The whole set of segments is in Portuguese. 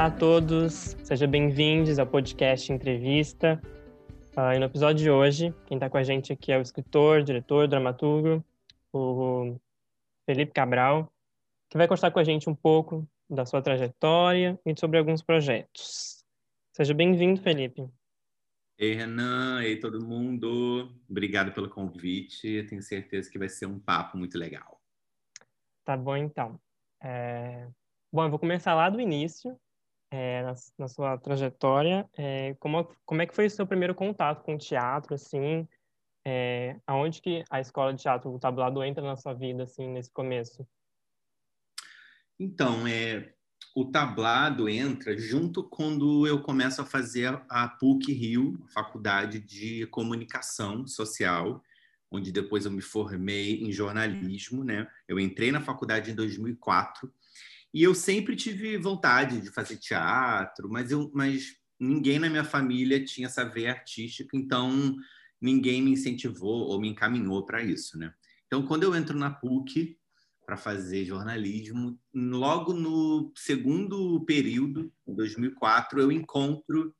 Olá a todos, sejam bem-vindos ao podcast Entrevista. Uh, e no episódio de hoje, quem está com a gente aqui é o escritor, diretor, dramaturgo, o Felipe Cabral, que vai contar com a gente um pouco da sua trajetória e sobre alguns projetos. Seja bem-vindo, Felipe. Ei, Renan, ei, todo mundo. Obrigado pelo convite. Tenho certeza que vai ser um papo muito legal. Tá bom, então. É... Bom, eu vou começar lá do início, é, na, na, sua trajetória. É, como, como é que foi o seu primeiro contato com o teatro, assim? É, aonde que a escola de teatro, o tablado, entra na sua vida, assim, nesse começo? Então, é, o tablado entra junto quando eu começo a fazer a PUC Rio, Faculdade de Comunicação Social, onde depois eu me formei em jornalismo, né? Eu entrei na faculdade em 2004 e eu sempre tive vontade de fazer teatro, mas eu, mas ninguém na minha família tinha essa veia artística, então ninguém me incentivou ou me encaminhou para isso, né? Então, quando eu entro na PUC para fazer jornalismo, logo no segundo período, em 2004, eu encontro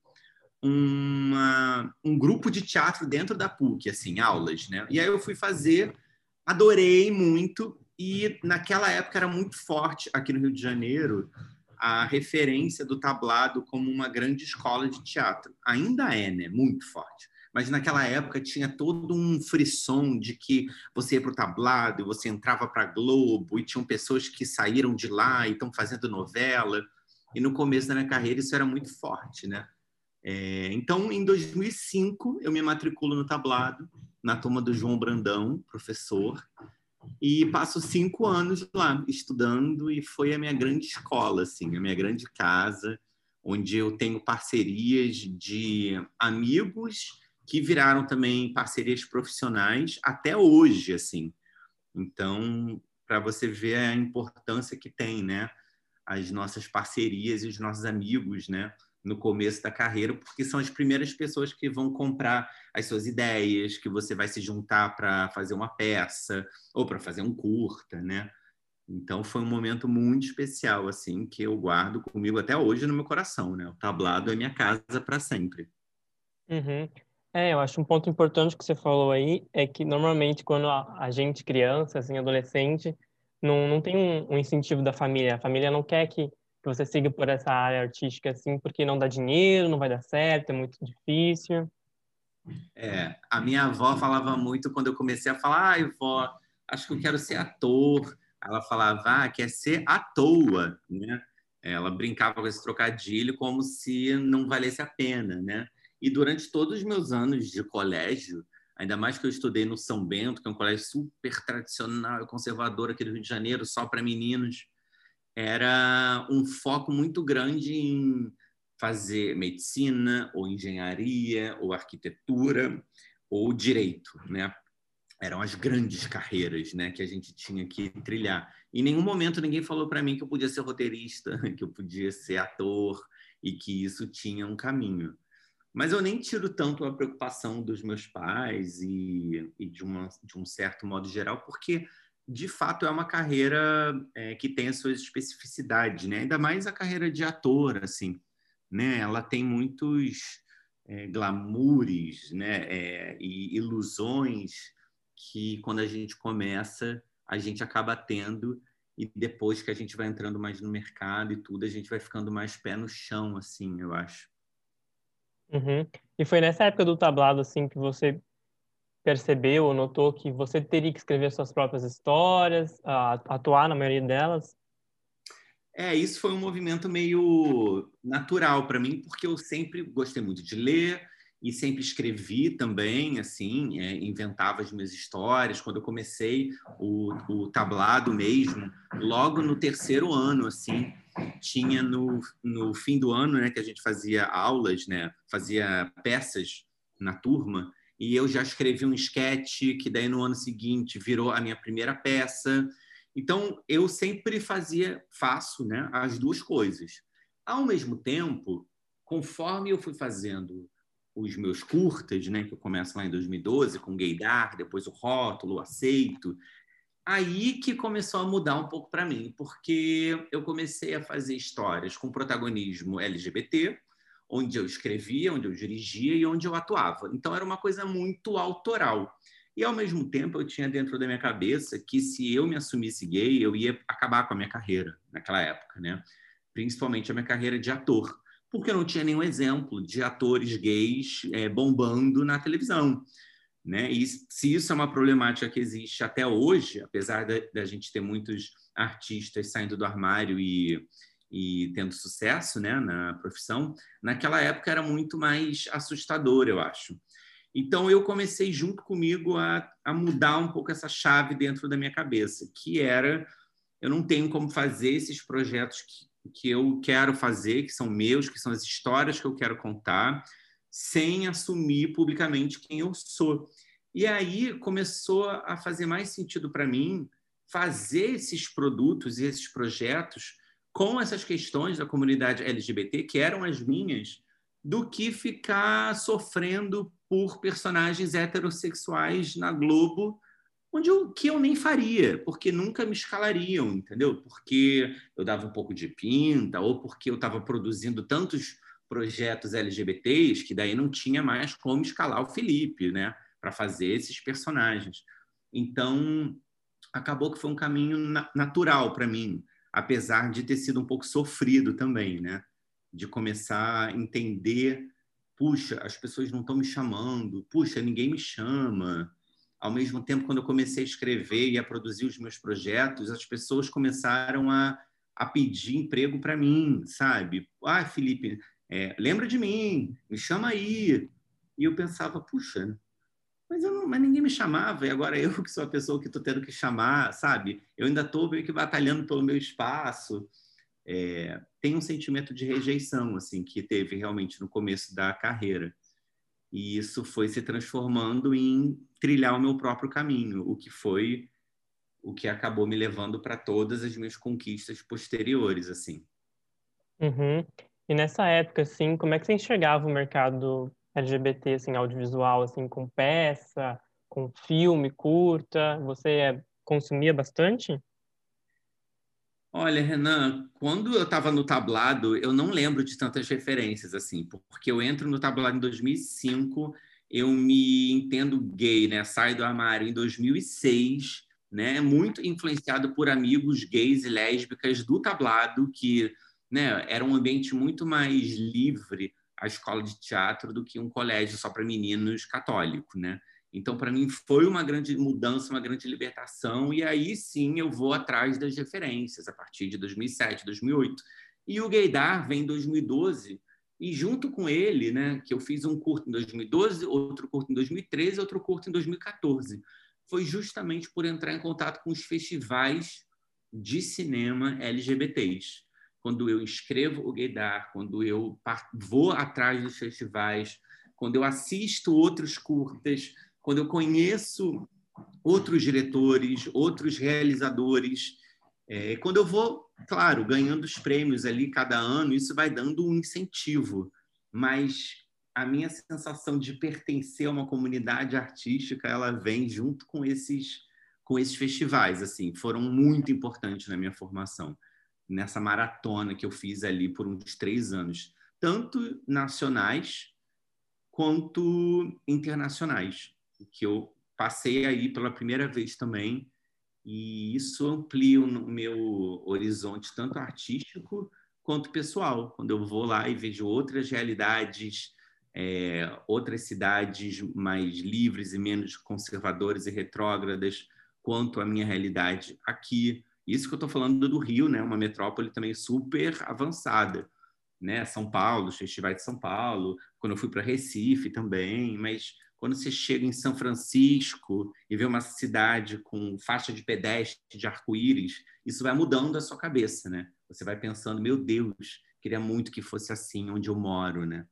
uma, um grupo de teatro dentro da PUC, assim, aulas, né? E aí eu fui fazer, adorei muito, e naquela época era muito forte aqui no Rio de Janeiro a referência do tablado como uma grande escola de teatro. Ainda é, né? Muito forte. Mas naquela época tinha todo um frisson de que você ia para o tablado, você entrava para Globo, e tinham pessoas que saíram de lá e estão fazendo novela. E no começo da minha carreira isso era muito forte, né? É, então, em 2005, eu me matriculo no tablado, na turma do João Brandão, professor, e passo cinco anos lá estudando e foi a minha grande escola, assim, a minha grande casa, onde eu tenho parcerias de amigos que viraram também parcerias profissionais até hoje, assim. Então, para você ver a importância que tem, né, as nossas parcerias e os nossos amigos, né? No começo da carreira, porque são as primeiras pessoas que vão comprar as suas ideias, que você vai se juntar para fazer uma peça ou para fazer um curta, né? Então foi um momento muito especial assim que eu guardo comigo até hoje no meu coração, né? O tablado é minha casa para sempre. Uhum. É, eu acho um ponto importante que você falou aí é que normalmente quando a, a gente criança, assim, adolescente, não, não tem um, um incentivo da família. A família não quer que que você siga por essa área artística assim, porque não dá dinheiro, não vai dar certo, é muito difícil? É, a minha avó falava muito quando eu comecei a falar, ai, vó, acho que eu quero ser ator. Ela falava, ah, quer ser à toa, né? Ela brincava com esse trocadilho como se não valesse a pena, né? E durante todos os meus anos de colégio, ainda mais que eu estudei no São Bento, que é um colégio super tradicional e conservador aqui do Rio de Janeiro, só para meninos, era um foco muito grande em fazer medicina ou engenharia ou arquitetura ou direito, né? Eram as grandes carreiras, né, que a gente tinha que trilhar. Em nenhum momento ninguém falou para mim que eu podia ser roteirista, que eu podia ser ator e que isso tinha um caminho. Mas eu nem tiro tanto a preocupação dos meus pais e, e de, uma, de um certo modo geral, porque de fato é uma carreira é, que tem as suas especificidades, né? Ainda mais a carreira de ator, assim, né? Ela tem muitos é, né? É, e ilusões que quando a gente começa a gente acaba tendo e depois que a gente vai entrando mais no mercado e tudo a gente vai ficando mais pé no chão, assim, eu acho. Uhum. E foi nessa época do tablado assim que você percebeu ou notou que você teria que escrever suas próprias histórias, atuar na maioria delas? É, isso foi um movimento meio natural para mim, porque eu sempre gostei muito de ler e sempre escrevi também, assim, é, inventava as minhas histórias. Quando eu comecei o, o tablado mesmo, logo no terceiro ano, assim, tinha no, no fim do ano, né, que a gente fazia aulas, né, fazia peças na turma, e eu já escrevi um esquete que daí no ano seguinte virou a minha primeira peça. Então eu sempre fazia, faço, né, as duas coisas. Ao mesmo tempo, conforme eu fui fazendo os meus curtas, né, que eu começo lá em 2012 com Gaydar, depois o Rótulo, Aceito, aí que começou a mudar um pouco para mim, porque eu comecei a fazer histórias com protagonismo LGBT, onde eu escrevia, onde eu dirigia e onde eu atuava. Então era uma coisa muito autoral. E ao mesmo tempo eu tinha dentro da minha cabeça que se eu me assumisse gay, eu ia acabar com a minha carreira naquela época, né? Principalmente a minha carreira de ator, porque eu não tinha nenhum exemplo de atores gays é, bombando na televisão. Né? E se isso é uma problemática que existe até hoje, apesar da, gente ter muitos artistas saindo do armário e, e tendo sucesso né, na profissão, naquela época era muito mais assustador, eu acho. Então eu comecei junto comigo a, a mudar um pouco essa chave dentro da minha cabeça, que era eu não tenho como fazer esses projetos que, que eu quero fazer, que são meus, que são as histórias que eu quero contar, sem assumir publicamente quem eu sou. E aí começou a fazer mais sentido para mim fazer esses produtos e esses projetos com essas questões da comunidade LGBT, que eram as minhas, do que ficar sofrendo por personagens heterossexuais na Globo, onde eu, que eu nem faria, porque nunca me escalariam, entendeu? Porque eu dava um pouco de pinta, ou porque eu estava produzindo tantos projetos LGBTs que daí não tinha mais como escalar o Felipe, né, para fazer esses personagens. Então, acabou que foi um caminho natural para mim, apesar de ter sido um pouco sofrido também, né, de começar a entender, puxa, as pessoas não estão me chamando, puxa, ninguém me chama. Ao mesmo tempo, quando eu comecei a escrever e a produzir os meus projetos, as pessoas começaram a, a pedir emprego para mim, sabe? Ah, Felipe, é, lembra de mim, me chama aí. E eu pensava, puxa, mas, eu não, mas ninguém me chamava, e agora eu que sou a pessoa que estou tendo que chamar, sabe? Eu ainda estou meio que batalhando pelo meu espaço. É, tem um sentimento de rejeição, assim, que teve realmente no começo da carreira. E isso foi se transformando em trilhar o meu próprio caminho, o que foi o que acabou me levando para todas as minhas conquistas posteriores, assim. Uhum. E nessa época, assim, como é que você enxergava o mercado LGBT, assim, audiovisual, assim, com peça, com filme, curta? Você consumia bastante? Olha, Renan, quando eu estava no tablado, eu não lembro de tantas referências, assim, porque eu entro no tablado em 2005, eu me entendo gay, né? Saio do armário em 2006, né? Muito influenciado por amigos gays e lésbicas do tablado, que né, era um ambiente muito mais livre a escola de teatro do que um colégio só para meninos católico, né? Então, para mim, foi uma grande mudança, uma grande libertação, e aí sim eu vou atrás das referências, a partir de 2007, 2008. E o Gaydar vem em 2012, e junto com ele, né, que eu fiz um curto em 2012, outro curto em 2013, outro curto em 2014, foi justamente por entrar em contato com os festivais de cinema LGBTs quando eu escrevo o Gaydar, quando eu vou atrás dos festivais, quando eu assisto outros curtas, quando eu conheço outros diretores, outros realizadores, é, quando eu vou, claro, ganhando os prêmios ali cada ano, isso vai dando um incentivo, mas a minha sensação de pertencer a uma comunidade artística, ela vem junto com esses com esses festivais, assim, foram muito importantes na minha formação nessa maratona que eu fiz ali por uns três anos, tanto nacionais quanto internacionais, que eu passei aí pela primeira vez também, e isso amplia o meu horizonte, tanto artístico quanto pessoal, quando eu vou lá e vejo outras realidades, é, outras cidades mais livres e menos conservadoras e retrógradas, quanto a minha realidade aqui, isso que eu estou falando do Rio, né? Uma metrópole também super avançada, né? São Paulo, os festivais de São Paulo, quando eu fui para Recife também, mas quando você chega em São Francisco e vê uma cidade com faixa de pedestre, de arco-íris, isso vai mudando a sua cabeça, né? Você vai pensando, meu Deus, queria muito que fosse assim onde eu moro, né?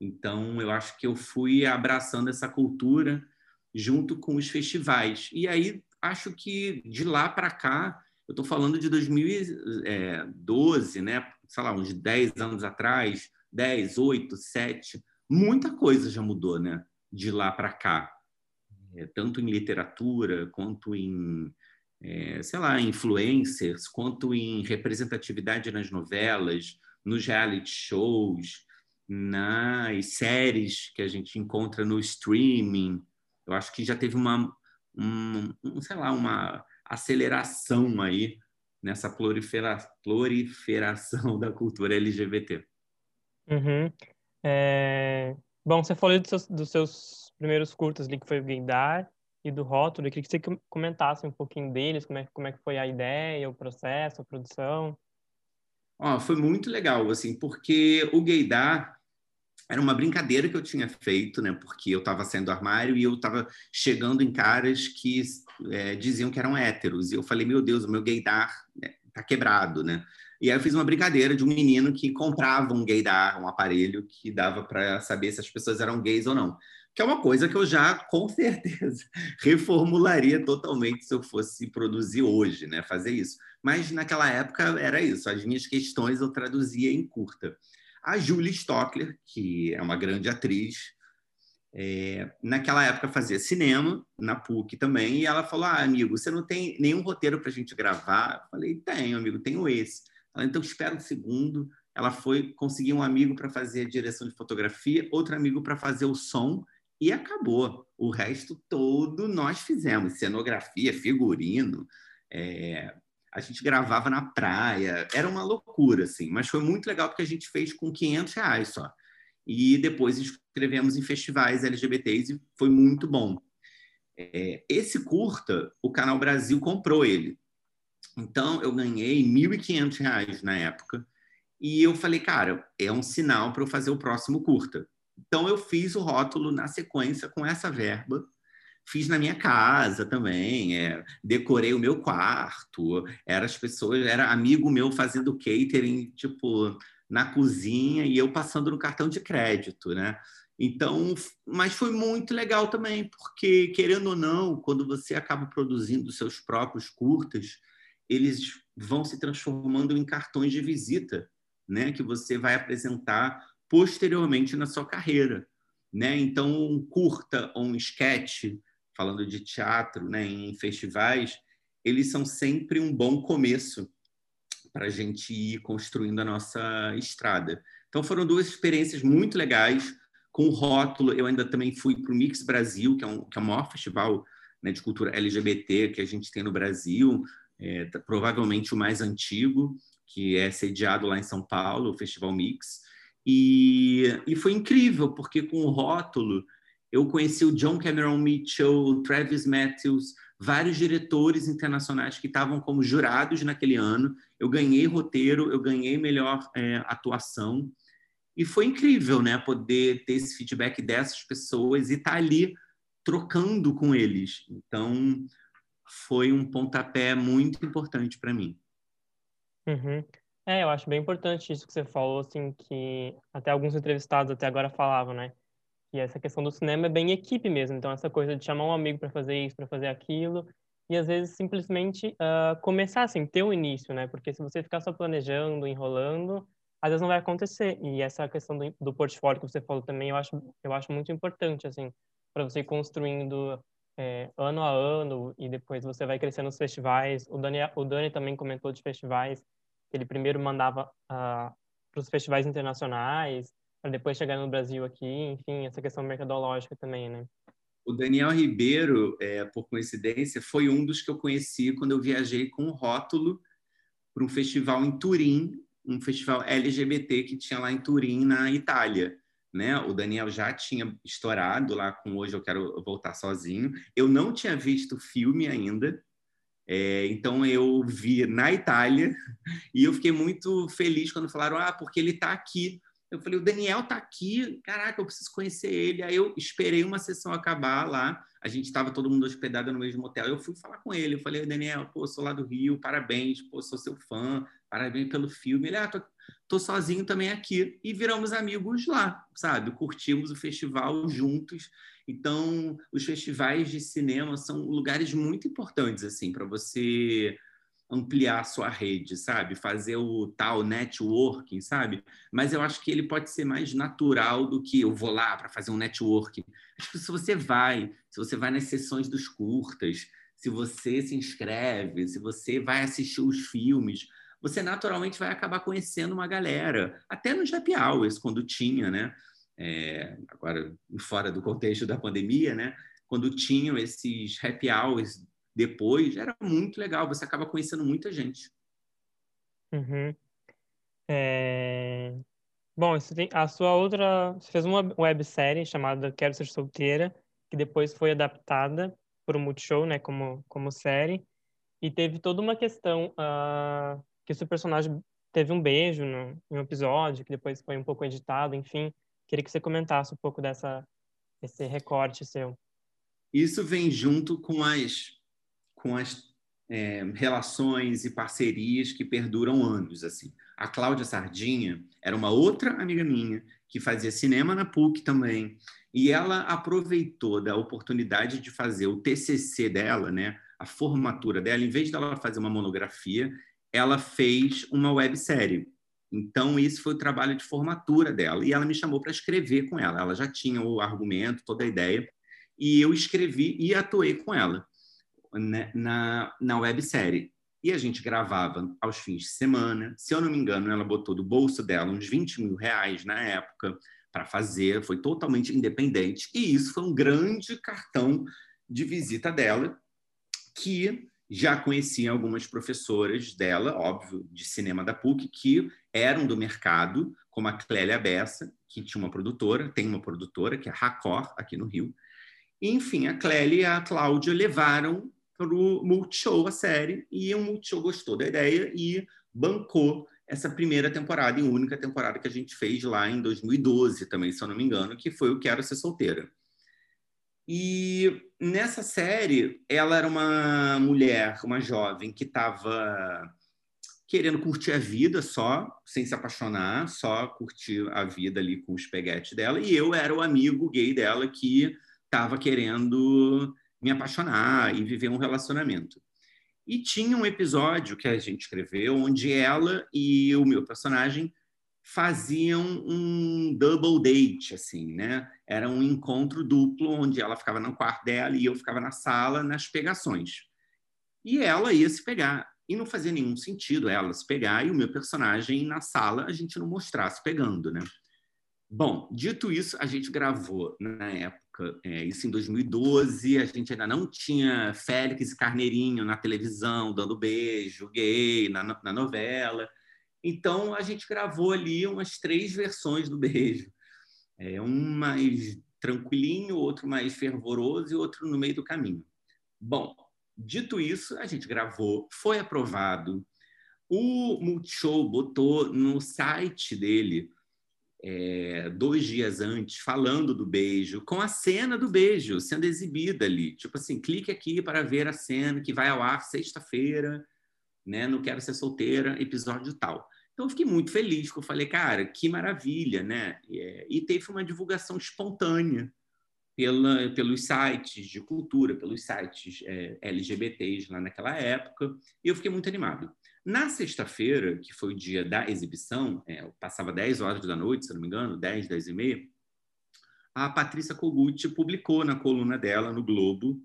Então, eu acho que eu fui abraçando essa cultura junto com os festivais. E aí, acho que de lá para cá, eu estou falando de 2012, é, né? sei lá, uns 10 anos atrás, 10, 8, 7. Muita coisa já mudou né? de lá para cá, é, tanto em literatura quanto em é, sei lá, influencers, quanto em representatividade nas novelas, nos reality shows, nas séries que a gente encontra no streaming. Eu acho que já teve uma, um, sei lá, uma aceleração aí nessa prolifera, proliferação da cultura LGBT. Uhum. É... Bom, você falou dos seus, dos seus primeiros curtas ali, que foi o Gaydar e do Rótulo. Eu queria que você comentasse um pouquinho deles, como é, como é que foi a ideia, o processo, a produção. Ó, foi muito legal, assim, porque o Gaydar era uma brincadeira que eu tinha feito, né? Porque eu estava saindo do armário e eu estava chegando em caras que é, diziam que eram héteros. E eu falei, meu Deus, o meu gaydar né, tá quebrado, né? E aí eu fiz uma brincadeira de um menino que comprava um gaydar, um aparelho que dava para saber se as pessoas eram gays ou não. Que é uma coisa que eu já, com certeza, reformularia totalmente se eu fosse produzir hoje, né? Fazer isso. Mas naquela época era isso. As minhas questões eu traduzia em curta. A Julie Stockler, que é uma grande atriz, é, naquela época fazia cinema, na PUC também, e ela falou: Ah, amigo, você não tem nenhum roteiro para a gente gravar? Eu falei: Tenho, amigo, tenho esse. Ela, então espera um segundo. Ela foi conseguir um amigo para fazer a direção de fotografia, outro amigo para fazer o som, e acabou. O resto todo nós fizemos: cenografia, figurino, é, a gente gravava na praia, era uma loucura, assim, mas foi muito legal porque a gente fez com 500 reais só. E depois escrevemos em festivais LGBTs e foi muito bom. É, esse curta, o Canal Brasil comprou ele. Então, eu ganhei R$ 1.500 na época. E eu falei, cara, é um sinal para eu fazer o próximo curta. Então, eu fiz o rótulo na sequência com essa verba fiz na minha casa também, é, decorei o meu quarto, era as pessoas, era amigo meu fazendo catering, tipo, na cozinha e eu passando no cartão de crédito, né? Então, mas foi muito legal também, porque querendo ou não, quando você acaba produzindo seus próprios curtas, eles vão se transformando em cartões de visita, né, que você vai apresentar posteriormente na sua carreira, né? Então, um curta ou um sketch falando de teatro, né, em festivais, eles são sempre um bom começo para a gente ir construindo a nossa estrada. Então foram duas experiências muito legais. Com o rótulo, eu ainda também fui para o Mix Brasil, que é, um, que é o maior festival né, de cultura LGBT que a gente tem no Brasil, é, provavelmente o mais antigo, que é sediado lá em São Paulo, o Festival Mix. E, e foi incrível, porque com o rótulo eu conheci o John Cameron Mitchell, o Travis Matthews, vários diretores internacionais que estavam como jurados naquele ano. Eu ganhei roteiro, eu ganhei melhor é, atuação. E foi incrível, né? Poder ter esse feedback dessas pessoas e estar tá ali trocando com eles. Então, foi um pontapé muito importante para mim. Uhum. É, eu acho bem importante isso que você falou, assim, que até alguns entrevistados até agora falavam, né? E essa questão do cinema é bem equipe mesmo. Então, essa coisa de chamar um amigo para fazer isso, para fazer aquilo, e às vezes simplesmente uh, começar assim, ter um início, né? Porque se você ficar só planejando, enrolando, às vezes não vai acontecer. E essa questão do, do portfólio que você falou também, eu acho, eu acho muito importante, assim, para você ir construindo é, ano a ano e depois você vai crescendo nos festivais. O Dani, o Dani também comentou de festivais, ele primeiro mandava uh, para os festivais internacionais, para depois chegar no Brasil aqui, enfim, essa questão mercadológica também, né? O Daniel Ribeiro, é, por coincidência, foi um dos que eu conheci quando eu viajei com o rótulo para um festival em Turim, um festival LGBT que tinha lá em Turim, na Itália. Né? O Daniel já tinha estourado lá com Hoje Eu Quero Voltar Sozinho. Eu não tinha visto o filme ainda, é, então eu vi na Itália e eu fiquei muito feliz quando falaram: ah, porque ele está aqui eu falei, o Daniel tá aqui, caraca, eu preciso conhecer ele. Aí eu esperei uma sessão acabar lá, a gente estava todo mundo hospedado no mesmo hotel. Eu fui falar com ele, eu falei, Daniel, pô, sou lá do Rio, parabéns, pô, sou seu fã, parabéns pelo filme. Ele, ah, tô, tô sozinho também aqui. E viramos amigos lá, sabe? Curtimos o festival juntos. Então, os festivais de cinema são lugares muito importantes, assim, para você ampliar sua rede, sabe? Fazer o tal networking, sabe? Mas eu acho que ele pode ser mais natural do que eu vou lá para fazer um networking. Acho que se você vai, se você vai nas sessões dos curtas, se você se inscreve, se você vai assistir os filmes, você naturalmente vai acabar conhecendo uma galera. Até nos happy hours, quando tinha, né? É, agora, fora do contexto da pandemia, né? Quando tinham esses happy hours depois, era muito legal. Você acaba conhecendo muita gente. Uhum. É... Bom, você tem a sua outra. Você fez uma websérie chamada Quero Ser Solteira, que depois foi adaptada por um Multishow, né, como, como série. E teve toda uma questão uh, que o seu personagem teve um beijo no, em um episódio, que depois foi um pouco editado, enfim. Queria que você comentasse um pouco dessa, esse recorte seu. Isso vem junto com as, com as é, relações e parcerias que perduram anos. assim. A Cláudia Sardinha era uma outra amiga minha que fazia cinema na PUC também, e ela aproveitou da oportunidade de fazer o TCC dela, né, a formatura dela, em vez dela fazer uma monografia, ela fez uma websérie. Então, isso foi o trabalho de formatura dela. E ela me chamou para escrever com ela. Ela já tinha o argumento, toda a ideia. E eu escrevi e atuei com ela né, na, na websérie. E a gente gravava aos fins de semana. Se eu não me engano, ela botou do bolso dela uns 20 mil reais na época para fazer. Foi totalmente independente. E isso foi um grande cartão de visita dela, que já conhecia algumas professoras dela, óbvio, de cinema da PUC, que eram do mercado, como a Clélia Bessa, que tinha uma produtora, tem uma produtora, que é a Racor, aqui no Rio. Enfim, a Clélia e a Cláudia levaram para o Multishow a série, e o Multishow gostou da ideia e bancou essa primeira temporada e única temporada que a gente fez lá em 2012 também, se eu não me engano, que foi o Quero Ser Solteira. E nessa série, ela era uma mulher, uma jovem que estava querendo curtir a vida só, sem se apaixonar, só curtir a vida ali com o espeguete dela. E eu era o amigo gay dela que estava querendo me apaixonar e viver um relacionamento. E tinha um episódio que a gente escreveu onde ela e o meu personagem faziam um double date, assim, né? Era um encontro duplo onde ela ficava no quarto dela e eu ficava na sala nas pegações. E ela ia se pegar. E não fazia nenhum sentido ela se pegar e o meu personagem na sala a gente não mostrasse pegando, né? Bom, dito isso, a gente gravou na época, é, isso em 2012, a gente ainda não tinha Félix e Carneirinho na televisão, dando beijo gay na, na novela. Então, a gente gravou ali umas três versões do beijo. É, um mais tranquilinho, outro mais fervoroso e outro no meio do caminho. Bom, dito isso, a gente gravou, foi aprovado. O Multishow botou no site dele, é, dois dias antes, falando do beijo, com a cena do beijo sendo exibida ali. Tipo assim, clique aqui para ver a cena que vai ao ar sexta-feira, né? Não Quero Ser Solteira, episódio tal. Então, eu fiquei muito feliz, porque eu falei, cara, que maravilha, né? E teve uma divulgação espontânea pela, pelos sites de cultura, pelos sites é, LGBTs lá naquela época, e eu fiquei muito animado. Na sexta-feira, que foi o dia da exibição, é, passava 10 horas da noite, se não me engano, 10, 10 e meia, a Patrícia Kogut publicou na coluna dela, no Globo,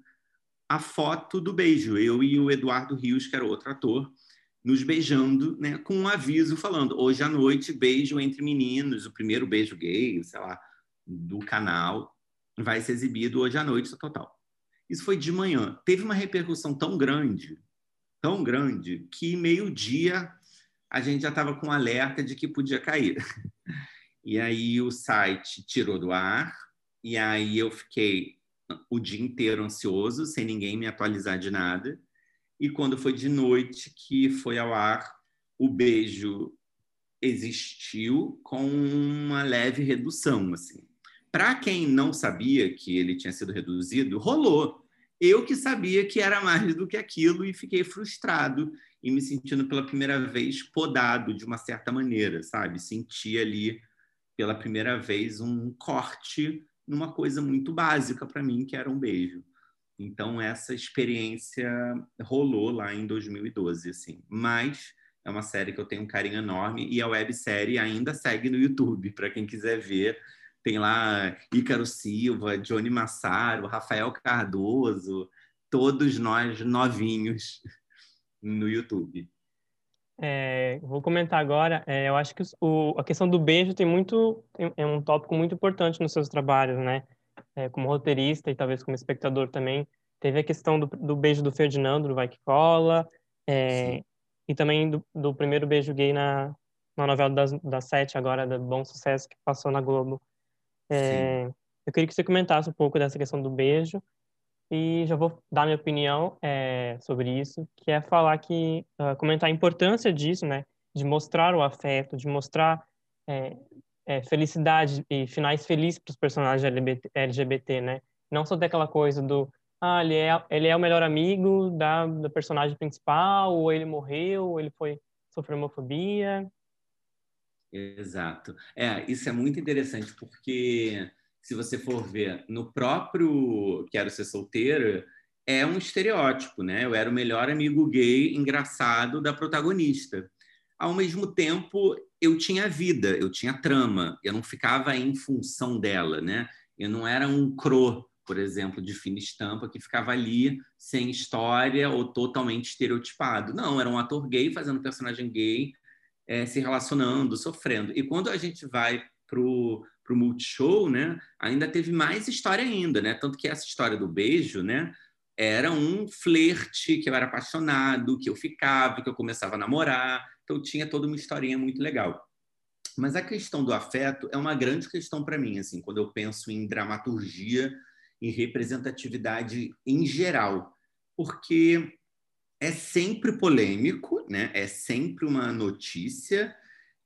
a foto do beijo, eu e o Eduardo Rios, que era outro ator, nos beijando, né, com um aviso falando: hoje à noite, beijo entre meninos, o primeiro beijo gay, sei lá, do canal, vai ser exibido hoje à noite, total. Isso foi de manhã. Teve uma repercussão tão grande, tão grande, que meio-dia a gente já estava com alerta de que podia cair. E aí o site tirou do ar, e aí eu fiquei o dia inteiro ansioso, sem ninguém me atualizar de nada. E quando foi de noite que foi ao ar, o beijo existiu com uma leve redução, assim. Para quem não sabia que ele tinha sido reduzido, rolou. Eu que sabia que era mais do que aquilo e fiquei frustrado e me sentindo pela primeira vez podado de uma certa maneira, sabe? Senti ali pela primeira vez um corte numa coisa muito básica para mim, que era um beijo. Então essa experiência rolou lá em 2012, assim. Mas é uma série que eu tenho um carinho enorme e a websérie ainda segue no YouTube para quem quiser ver. Tem lá Ícaro Silva, Johnny Massaro, Rafael Cardoso, todos nós novinhos no YouTube. É, vou comentar agora. É, eu acho que o, a questão do beijo tem muito é um tópico muito importante nos seus trabalhos, né? É, como roteirista e talvez como espectador também. Teve a questão do, do beijo do Ferdinando, do Vai Que Cola, é, e também do, do, primeiro beijo gay na, na novela das, das sete, agora, da Bom Sucesso, que passou na Globo. É, eu queria que você comentasse um pouco dessa questão do beijo e já vou dar minha opinião é, sobre isso, que é falar que uh, comentar a importância disso, né, de mostrar o afeto, de mostrar é, é, felicidade e finais felizes para os personagens LGBT, LGBT, né, não só daquela coisa do ah, ele é, ele é o melhor amigo da, da personagem principal, ou ele morreu, ou ele foi sofreu homofobia. Exato. É, isso é muito interessante porque se você for ver no próprio Quero Ser Solteira, é um estereótipo, né? Eu era o melhor amigo gay engraçado da protagonista. Ao mesmo tempo, eu tinha vida, eu tinha trama, eu não ficava em função dela, né? Eu não era um cro, por exemplo, de fina estampa que ficava ali sem história ou totalmente estereotipado. Não, era um ator gay fazendo personagem gay, é, se relacionando, sofrendo. E quando a gente vai para o Multishow, né, ainda teve mais história ainda, né? Tanto que essa história do beijo, né, era um flerte que eu era apaixonado, que eu ficava, que eu começava a namorar. Então tinha toda uma historinha muito legal. Mas a questão do afeto é uma grande questão para mim, assim, quando eu penso em dramaturgia e representatividade em geral, porque é sempre polêmico, né? É sempre uma notícia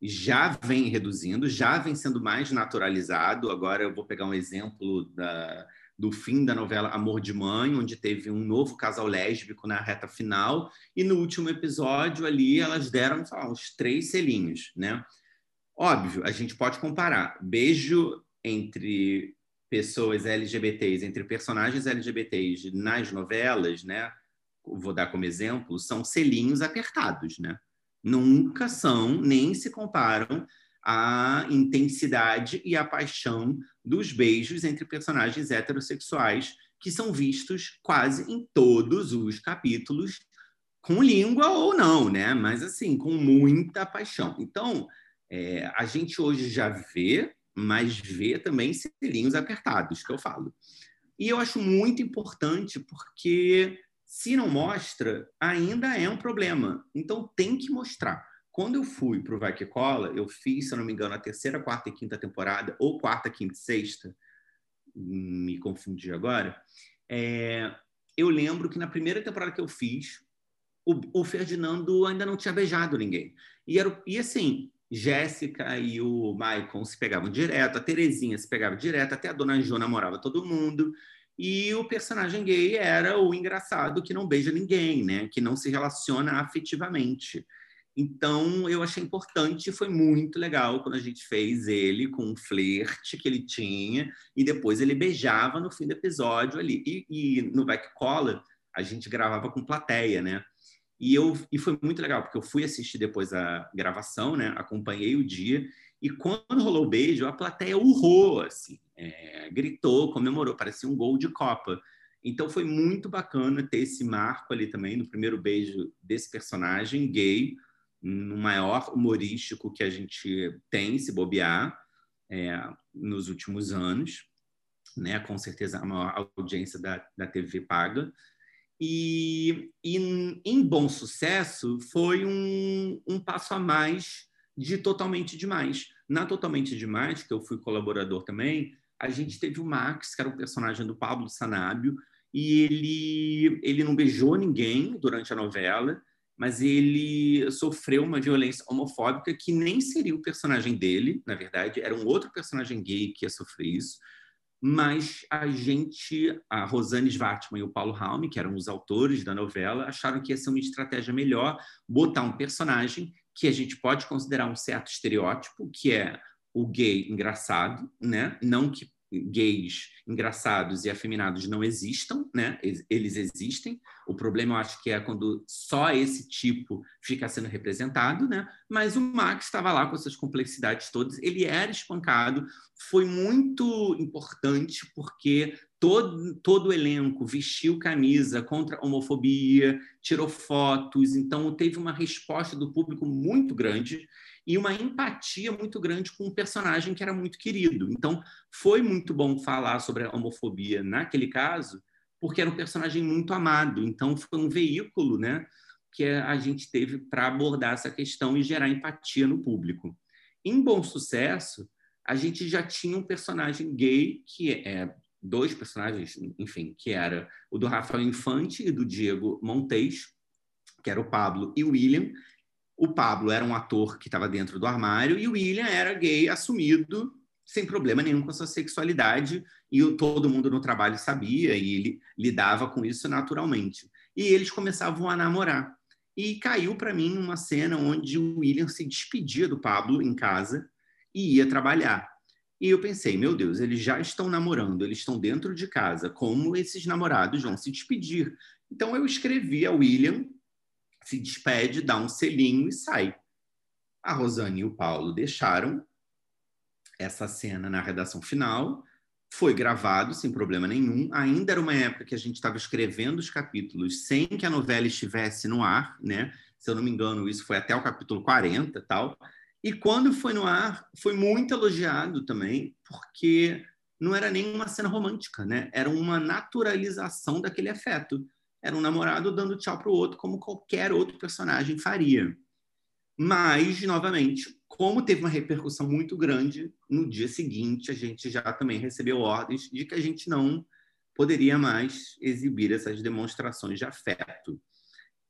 já vem reduzindo, já vem sendo mais naturalizado. Agora eu vou pegar um exemplo da, do fim da novela Amor de Mãe, onde teve um novo casal lésbico na reta final, e no último episódio ali elas deram lá, uns três selinhos, né? Óbvio, a gente pode comparar beijo entre pessoas LGBTs, entre personagens LGBTs nas novelas, né? Vou dar como exemplo, são selinhos apertados, né? nunca são, nem se comparam à intensidade e à paixão dos beijos entre personagens heterossexuais que são vistos quase em todos os capítulos, com língua ou não, né? Mas assim, com muita paixão. Então, é, a gente hoje já vê, mas vê também selinhos apertados, que eu falo. E eu acho muito importante porque se não mostra, ainda é um problema. Então tem que mostrar. Quando eu fui para o Vai Que Cola, eu fiz, se eu não me engano, a terceira, quarta e quinta temporada, ou quarta, quinta e sexta, me confundi agora. É, eu lembro que na primeira temporada que eu fiz, o, o Ferdinando ainda não tinha beijado ninguém. E, era, e assim, Jéssica e o Maicon se pegavam direto, a Terezinha se pegava direto, até a Dona Jo namorava todo mundo. E o personagem gay era o engraçado que não beija ninguém, né? Que não se relaciona afetivamente. Então, eu achei importante, foi muito legal quando a gente fez ele com um flerte que ele tinha, e depois ele beijava no fim do episódio ali. E, e no Back Cola, a gente gravava com plateia, né? E, eu, e foi muito legal, porque eu fui assistir depois a gravação, né? Acompanhei o dia, e quando rolou o beijo, a plateia urrou, assim, é, gritou, comemorou, parecia um gol de Copa. Então foi muito bacana ter esse marco ali também, no primeiro beijo desse personagem gay, no maior humorístico que a gente tem, se bobear, é, nos últimos anos, né? com certeza a maior audiência da, da TV paga. E, e em bom sucesso foi um, um passo a mais de Totalmente Demais. Na Totalmente Demais, que eu fui colaborador também, a gente teve o Max, que era o personagem do Pablo Sanábio, e ele, ele não beijou ninguém durante a novela, mas ele sofreu uma violência homofóbica que nem seria o personagem dele, na verdade, era um outro personagem gay que ia sofrer isso, mas a gente, a Rosane Svartman e o Paulo Raume, que eram os autores da novela, acharam que ia ser uma estratégia melhor botar um personagem que a gente pode considerar um certo estereótipo, que é o gay engraçado, né? Não que gays engraçados e afeminados não existam, né? Eles existem. O problema eu acho que é quando só esse tipo fica sendo representado, né? Mas o Max estava lá com essas complexidades todas. Ele era espancado. Foi muito importante porque todo, todo o elenco vestiu camisa contra a homofobia, tirou fotos, então teve uma resposta do público muito grande e uma empatia muito grande com um personagem que era muito querido. Então, foi muito bom falar sobre a homofobia naquele caso, porque era um personagem muito amado. Então, foi um veículo, né, que a gente teve para abordar essa questão e gerar empatia no público. Em Bom Sucesso, a gente já tinha um personagem gay que é dois personagens, enfim, que era o do Rafael Infante e do Diego Montes, que era o Pablo e o William, o Pablo era um ator que estava dentro do armário e o William era gay assumido, sem problema nenhum com a sua sexualidade, e todo mundo no trabalho sabia e ele lidava com isso naturalmente. E eles começavam a namorar. E caiu para mim uma cena onde o William se despedia do Pablo em casa e ia trabalhar. E eu pensei, meu Deus, eles já estão namorando, eles estão dentro de casa, como esses namorados vão se despedir? Então eu escrevi a William se despede, dá um selinho e sai. A Rosane e o Paulo deixaram essa cena na redação final, foi gravado sem problema nenhum. Ainda era uma época que a gente estava escrevendo os capítulos sem que a novela estivesse no ar, né? Se eu não me engano, isso foi até o capítulo 40 tal. E quando foi no ar, foi muito elogiado também, porque não era nem uma cena romântica, né? Era uma naturalização daquele afeto era um namorado dando tchau para o outro, como qualquer outro personagem faria. Mas, novamente, como teve uma repercussão muito grande, no dia seguinte a gente já também recebeu ordens de que a gente não poderia mais exibir essas demonstrações de afeto.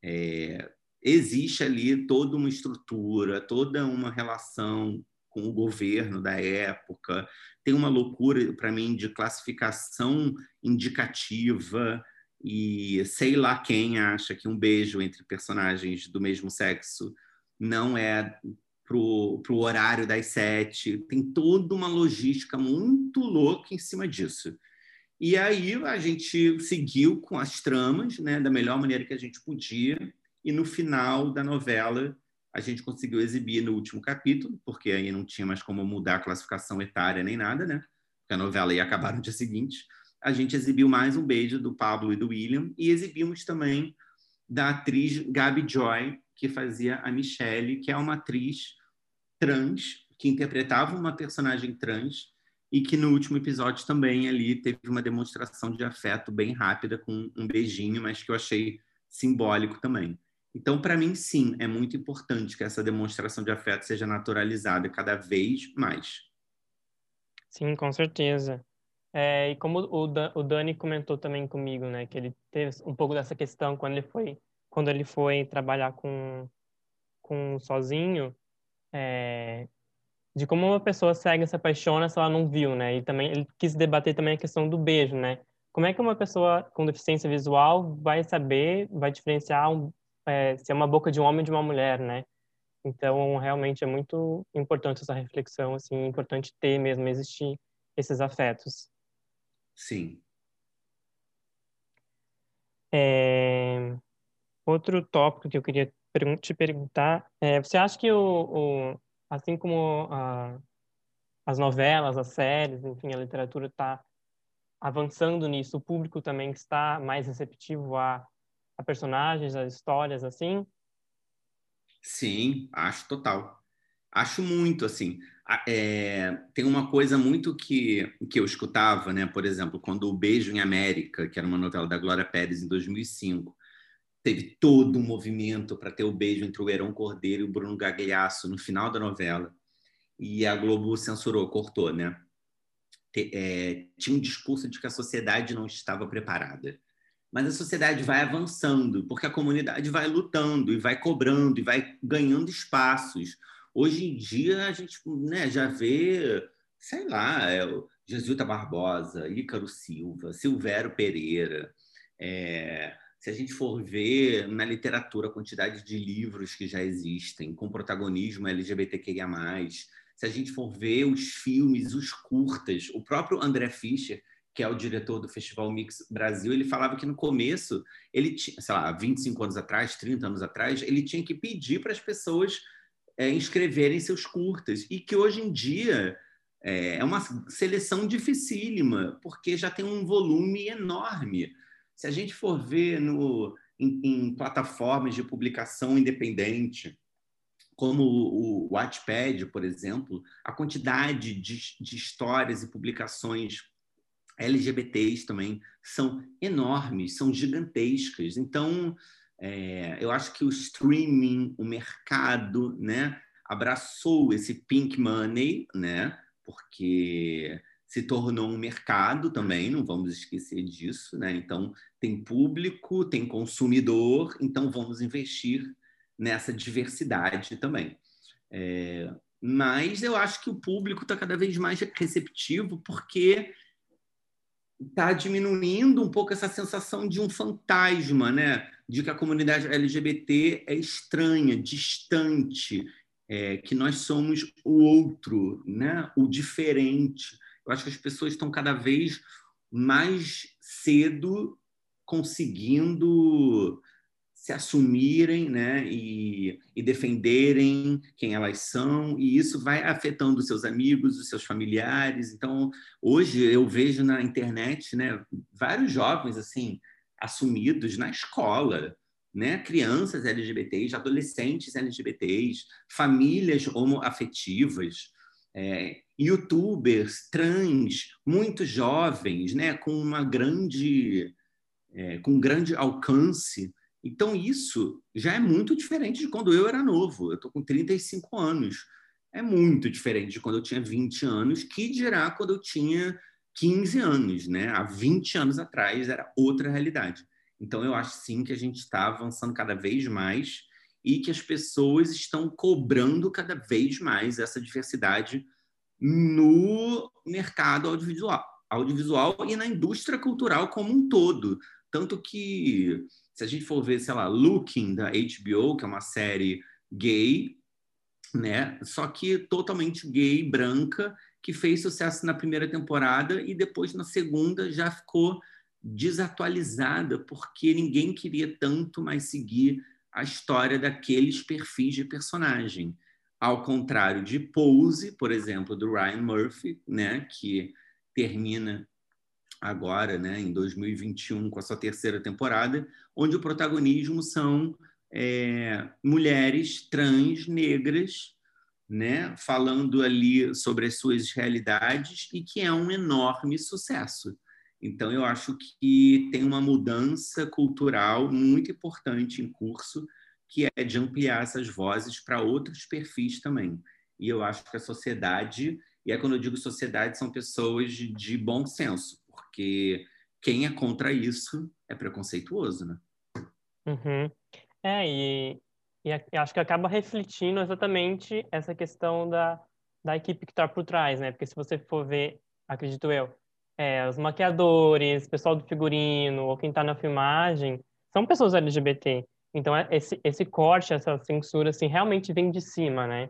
É, existe ali toda uma estrutura, toda uma relação com o governo da época, tem uma loucura, para mim, de classificação indicativa, e sei lá quem acha que um beijo entre personagens do mesmo sexo não é pro, pro horário das sete. Tem toda uma logística muito louca em cima disso. E aí a gente seguiu com as tramas, né, da melhor maneira que a gente podia, e no final da novela a gente conseguiu exibir no último capítulo, porque aí não tinha mais como mudar a classificação etária nem nada, né? Porque a novela ia acabar no dia seguinte a gente exibiu mais um beijo do Pablo e do William e exibimos também da atriz Gabi Joy, que fazia a Michelle, que é uma atriz trans que interpretava uma personagem trans e que no último episódio também ali teve uma demonstração de afeto bem rápida com um beijinho, mas que eu achei simbólico também. Então, para mim, sim, é muito importante que essa demonstração de afeto seja naturalizada cada vez mais. Sim, com certeza. É, e como o, o Dani comentou também comigo, né, que ele teve um pouco dessa questão quando ele foi quando ele foi trabalhar com com sozinho, é, de como uma pessoa cega se apaixona se ela não viu, né? E também ele quis debater também a questão do beijo, né? Como é que uma pessoa com deficiência visual vai saber, vai diferenciar um, é, se é uma boca de um homem de uma mulher, né? Então, realmente é muito importante essa reflexão, assim, é importante ter mesmo, existir esses afetos. Sim. É... Outro tópico que eu queria te perguntar é, você acha que o, o assim como a, as novelas, as séries, enfim, a literatura está avançando nisso, o público também está mais receptivo a, a personagens, a histórias, assim? Sim, acho total. Acho muito, assim. É, tem uma coisa muito que, que eu escutava, né? Por exemplo, quando o Beijo em América, que era uma novela da Glória Pérez em 2005, teve todo um movimento para ter o beijo entre o Heron Cordeiro e o Bruno Gagliasso no final da novela. E a Globo censurou, cortou, né? É, tinha um discurso de que a sociedade não estava preparada. Mas a sociedade vai avançando, porque a comunidade vai lutando e vai cobrando e vai ganhando espaços. Hoje em dia, a gente né, já vê, sei lá, é, Barbosa, Ícaro Silva, Silvério Pereira. É, se a gente for ver na literatura a quantidade de livros que já existem com protagonismo LGBTQIA+, se a gente for ver os filmes, os curtas, o próprio André Fischer, que é o diretor do Festival Mix Brasil, ele falava que no começo, ele tinha, sei lá, 25 anos atrás, 30 anos atrás, ele tinha que pedir para as pessoas é, inscreverem seus curtas. E que hoje em dia É, é uma seleção dificílima, porque já tem um volume enorme. Se a gente for ver no, em, em plataformas de publicação independente, como o Wattpad, por exemplo, a quantidade de, de histórias e publicações LGBTs também são enormes, são gigantescas. Então, é, eu acho que o streaming, o mercado, né, abraçou esse pink money, né, porque se tornou um mercado também, não vamos esquecer disso, né? Então, tem público, tem consumidor, então vamos investir nessa diversidade também. É, mas eu acho que o público está cada vez mais receptivo, porque está diminuindo um pouco essa sensação de um fantasma, né? De que a comunidade LGBT é estranha, distante, é, que nós somos o outro, né? O diferente. Eu acho que as pessoas estão cada vez mais cedo conseguindo se assumirem né, e, e, defenderem quem elas são, e isso vai afetando os seus amigos, os seus familiares. Então, hoje eu vejo na internet né, vários jovens assim assumidos na escola, né, crianças LGBTs, adolescentes LGBTs, famílias homoafetivas, é, youtubers trans, muito jovens, né, com uma grande, é, com um grande alcance então, isso já é muito diferente de quando eu era novo. Eu estou com 35 anos. É muito diferente de quando eu tinha 20 anos, que dirá quando eu tinha 15 anos. Né? Há 20 anos atrás era outra realidade. Então, eu acho sim que a gente está avançando cada vez mais e que as pessoas estão cobrando cada vez mais essa diversidade no mercado audiovisual, audiovisual e na indústria cultural como um todo. Tanto que se a gente for ver, sei lá, Looking, da HBO, que é uma série gay, né? Só que totalmente gay, branca, que fez sucesso na primeira temporada e depois na segunda já ficou desatualizada, porque ninguém queria tanto mais seguir a história daqueles perfis de personagem. Ao contrário de Pose, por exemplo, do Ryan Murphy, né, que termina agora, né, em 2021, com a sua terceira temporada, onde o protagonismo são é, mulheres trans negras, né, falando ali sobre as suas realidades e que é um enorme sucesso. Então, eu acho que tem uma mudança cultural muito importante em curso, que é de ampliar essas vozes para outros perfis também. E eu acho que a sociedade, e é quando eu digo sociedade, são pessoas de, de bom senso, porque quem é contra isso é preconceituoso, né? Uhum. É, e, e acho que acaba refletindo exatamente essa questão da, da equipe que está por trás, né? Porque se você for ver, acredito eu, é, os maquiadores, pessoal do figurino, ou quem está na filmagem, são pessoas LGBT. Então, é, esse, esse corte, essa censura, assim, realmente vem de cima, né?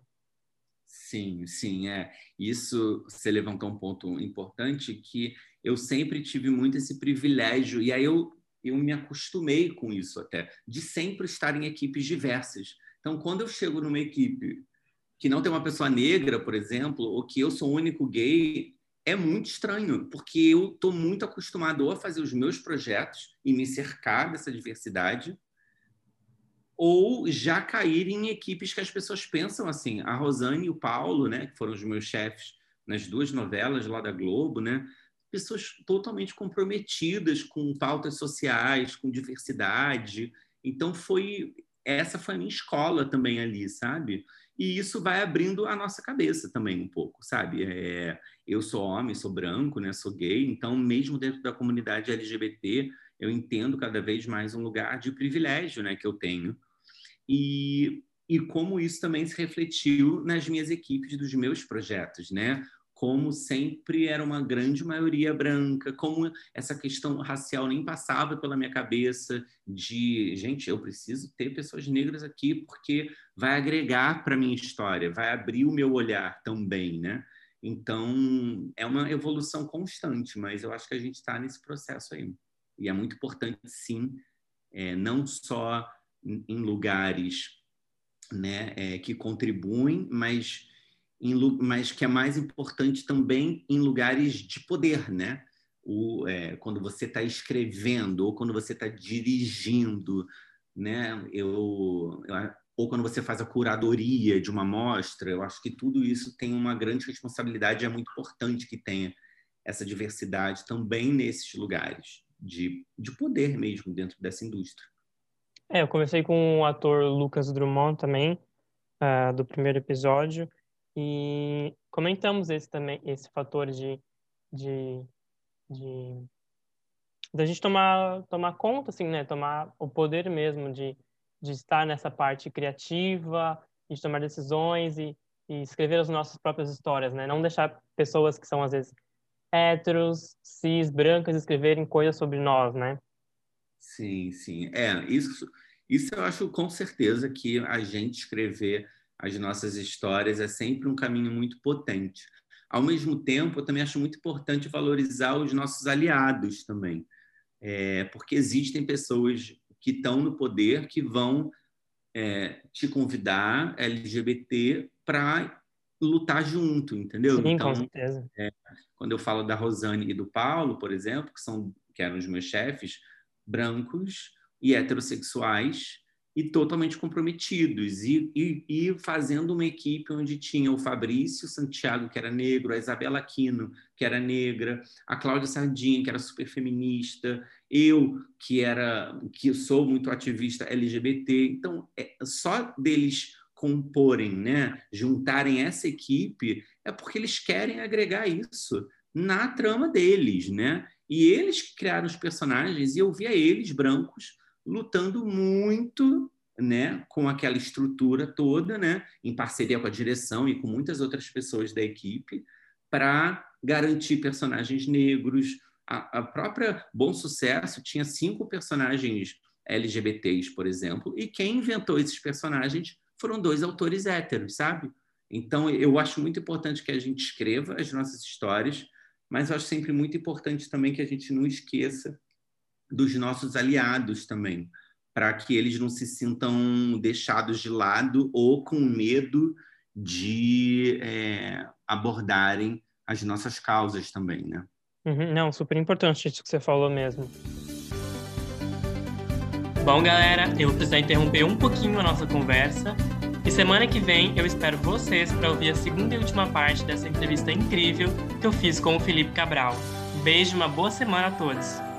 Sim, sim, é. Isso você levantou um ponto importante que eu sempre tive muito esse privilégio, e aí eu, eu me acostumei com isso até, de sempre estar em equipes diversas. Então, quando eu chego numa equipe que não tem uma pessoa negra, por exemplo, ou que eu sou o único gay, é muito estranho, porque eu estou muito acostumado a fazer os meus projetos e me cercar dessa diversidade, ou já cair em equipes que as pessoas pensam assim. A Rosane e o Paulo, né, que foram os meus chefes nas duas novelas lá da Globo, né, pessoas totalmente comprometidas com pautas sociais, com diversidade. Então foi essa foi a minha escola também ali, sabe? E isso vai abrindo a nossa cabeça também um pouco, sabe? É, eu sou homem, sou branco, né? Sou gay, então mesmo dentro da comunidade LGBT eu entendo cada vez mais um lugar de privilégio, né? Que eu tenho e e como isso também se refletiu nas minhas equipes dos meus projetos, né? Como sempre era uma grande maioria branca, como essa questão racial nem passava pela minha cabeça de, gente, eu preciso ter pessoas negras aqui porque vai agregar para minha história, vai abrir o meu olhar também, né? Então, é uma evolução constante, mas eu acho que a gente está nesse processo aí. E é muito importante, sim, é, não só em lugares né, é, que contribuem, mas mas que é mais importante também em lugares de poder, né? O, é, quando você está escrevendo ou quando você está dirigindo, né? Eu, eu, ou quando você faz a curadoria de uma mostra, eu acho que tudo isso tem uma grande responsabilidade. É muito importante que tenha essa diversidade também nesses lugares de, de poder mesmo dentro dessa indústria. É, eu conversei com o ator Lucas Drummond também, uh, do primeiro episódio, e comentamos esse também, esse fator de, de, de da gente tomar, tomar conta, assim, né? Tomar o poder mesmo de, de estar nessa parte criativa, de tomar decisões e, e escrever as nossas próprias histórias, né? Não deixar pessoas que são, às vezes, héteros, cis, brancas, escreverem coisas sobre nós, né? Sim, sim. É, isso, isso eu acho com certeza que a gente escrever as nossas histórias é sempre um caminho muito potente. Ao mesmo tempo, eu também acho muito importante valorizar os nossos aliados também, é, porque existem pessoas que estão no poder que vão é, te convidar, LGBT, para lutar junto, entendeu? Sim, então, com certeza. É, quando eu falo da Rosane e do Paulo, por exemplo, que são que eram os meus chefes, brancos e heterossexuais e totalmente comprometidos e, e, e, fazendo uma equipe onde tinha o Fabrício Santiago, que era negro, a Isabela Aquino, que era negra, a Cláudia Sardinha, que era super feminista, eu, que era que sou muito ativista LGBT. Então, é, só deles comporem, né, juntarem essa equipe, é porque eles querem agregar isso na trama deles, né? E eles criaram os personagens e eu via eles brancos lutando muito, né, com aquela estrutura toda, né, em parceria com a direção e com muitas outras pessoas da equipe, para garantir personagens negros. A, a própria Bom Sucesso tinha cinco personagens LGBTs, por exemplo, e quem inventou esses personagens foram dois autores héteros, sabe? Então, eu acho muito importante que a gente escreva as nossas histórias, mas eu acho sempre muito importante também que a gente não esqueça dos nossos aliados também, para que eles não se sintam deixados de lado ou com medo de é, abordarem as nossas causas também, né? Uhum, não, super importante isso que você falou mesmo. Bom, galera, eu vou precisar interromper um pouquinho a nossa conversa. E semana que vem eu espero vocês para ouvir a segunda e última parte dessa entrevista incrível que eu fiz com o Felipe Cabral. Beijo, uma boa semana a todos.